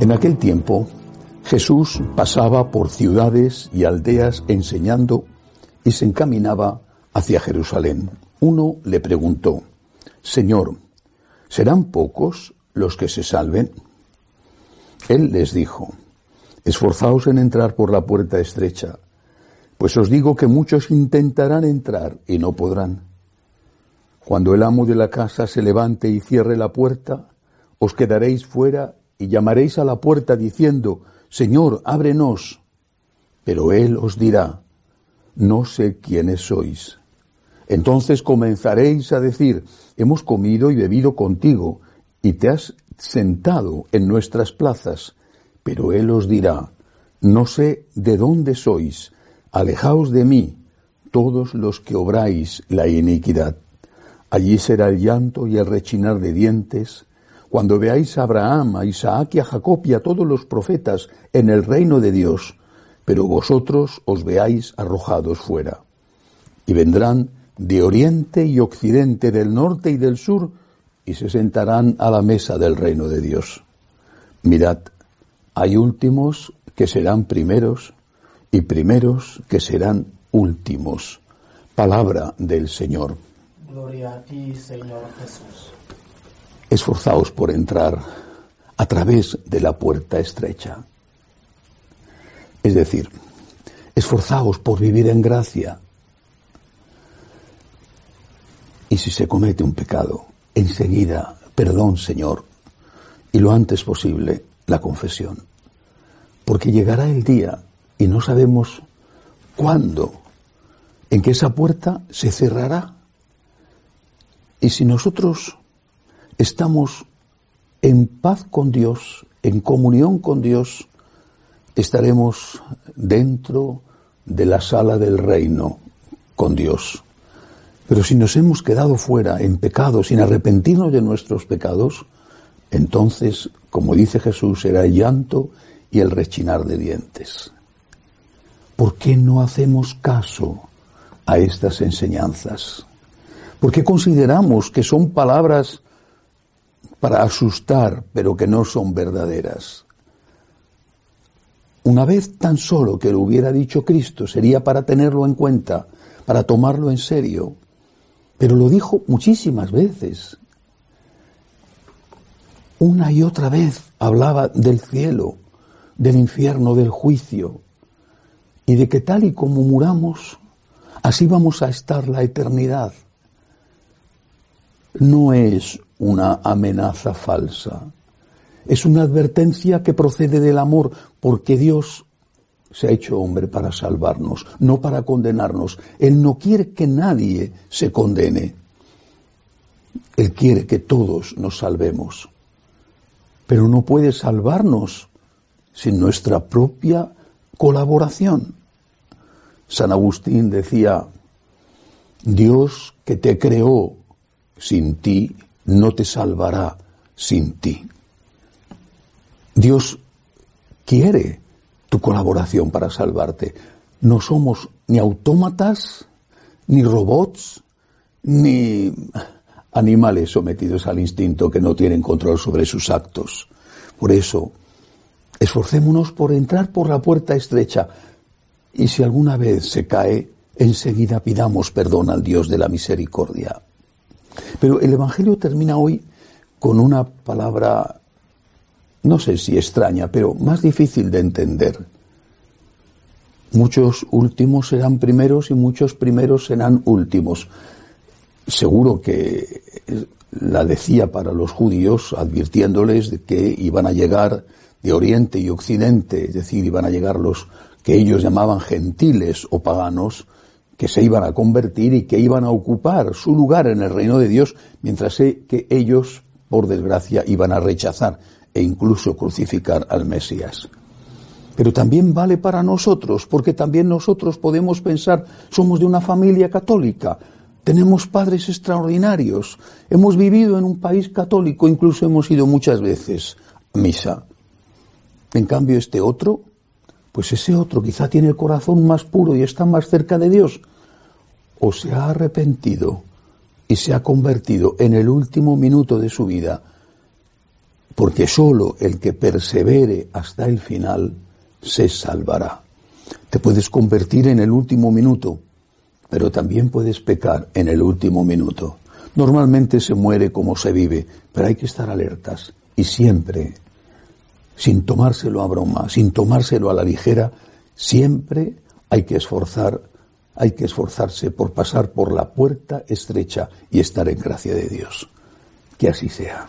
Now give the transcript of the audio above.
En aquel tiempo, Jesús pasaba por ciudades y aldeas enseñando y se encaminaba hacia Jerusalén. Uno le preguntó, Señor, ¿serán pocos los que se salven? Él les dijo, Esforzaos en entrar por la puerta estrecha, pues os digo que muchos intentarán entrar y no podrán. Cuando el amo de la casa se levante y cierre la puerta, os quedaréis fuera y llamaréis a la puerta diciendo, Señor, ábrenos. Pero él os dirá, no sé quiénes sois. Entonces comenzaréis a decir, hemos comido y bebido contigo, y te has sentado en nuestras plazas. Pero él os dirá, no sé de dónde sois, alejaos de mí, todos los que obráis la iniquidad. Allí será el llanto y el rechinar de dientes, cuando veáis a Abraham, a Isaac y a Jacob y a todos los profetas en el reino de Dios, pero vosotros os veáis arrojados fuera. Y vendrán de oriente y occidente, del norte y del sur, y se sentarán a la mesa del reino de Dios. Mirad, hay últimos que serán primeros, y primeros que serán últimos. Palabra del Señor. Gloria a ti, Señor Jesús. Esforzaos por entrar a través de la puerta estrecha. Es decir, esforzaos por vivir en gracia. Y si se comete un pecado, enseguida, perdón Señor, y lo antes posible, la confesión. Porque llegará el día, y no sabemos cuándo, en que esa puerta se cerrará. Y si nosotros estamos en paz con Dios, en comunión con Dios, estaremos dentro de la sala del reino con Dios. Pero si nos hemos quedado fuera en pecado, sin arrepentirnos de nuestros pecados, entonces, como dice Jesús, será el llanto y el rechinar de dientes. ¿Por qué no hacemos caso a estas enseñanzas? ¿Por qué consideramos que son palabras para asustar, pero que no son verdaderas? Una vez tan solo que lo hubiera dicho Cristo, sería para tenerlo en cuenta, para tomarlo en serio. Pero lo dijo muchísimas veces. Una y otra vez hablaba del cielo, del infierno, del juicio, y de que tal y como muramos, así vamos a estar la eternidad. No es una amenaza falsa, es una advertencia que procede del amor, porque Dios se ha hecho hombre para salvarnos, no para condenarnos. Él no quiere que nadie se condene. Él quiere que todos nos salvemos. Pero no puede salvarnos sin nuestra propia colaboración. San Agustín decía, Dios que te creó sin ti, no te salvará sin ti. Dios quiere tu colaboración para salvarte. No somos ni autómatas, ni robots, ni animales sometidos al instinto que no tienen control sobre sus actos. Por eso, esforcémonos por entrar por la puerta estrecha y si alguna vez se cae, enseguida pidamos perdón al Dios de la misericordia. Pero el Evangelio termina hoy con una palabra no sé si extraña, pero más difícil de entender. Muchos últimos serán primeros y muchos primeros serán últimos. Seguro que la decía para los judíos, advirtiéndoles de que iban a llegar de Oriente y Occidente, es decir, iban a llegar los que ellos llamaban gentiles o paganos, que se iban a convertir y que iban a ocupar su lugar en el reino de Dios, mientras que ellos, por desgracia, iban a rechazar e incluso crucificar al Mesías. Pero también vale para nosotros, porque también nosotros podemos pensar, somos de una familia católica, tenemos padres extraordinarios, hemos vivido en un país católico, incluso hemos ido muchas veces a misa. En cambio, este otro, pues ese otro quizá tiene el corazón más puro y está más cerca de Dios, o se ha arrepentido y se ha convertido en el último minuto de su vida, porque sólo el que persevere hasta el final se salvará. Te puedes convertir en el último minuto, pero también puedes pecar en el último minuto. Normalmente se muere como se vive, pero hay que estar alertas y siempre, sin tomárselo a broma, sin tomárselo a la ligera, siempre hay que esforzar, hay que esforzarse por pasar por la puerta estrecha y estar en gracia de Dios. Que así sea.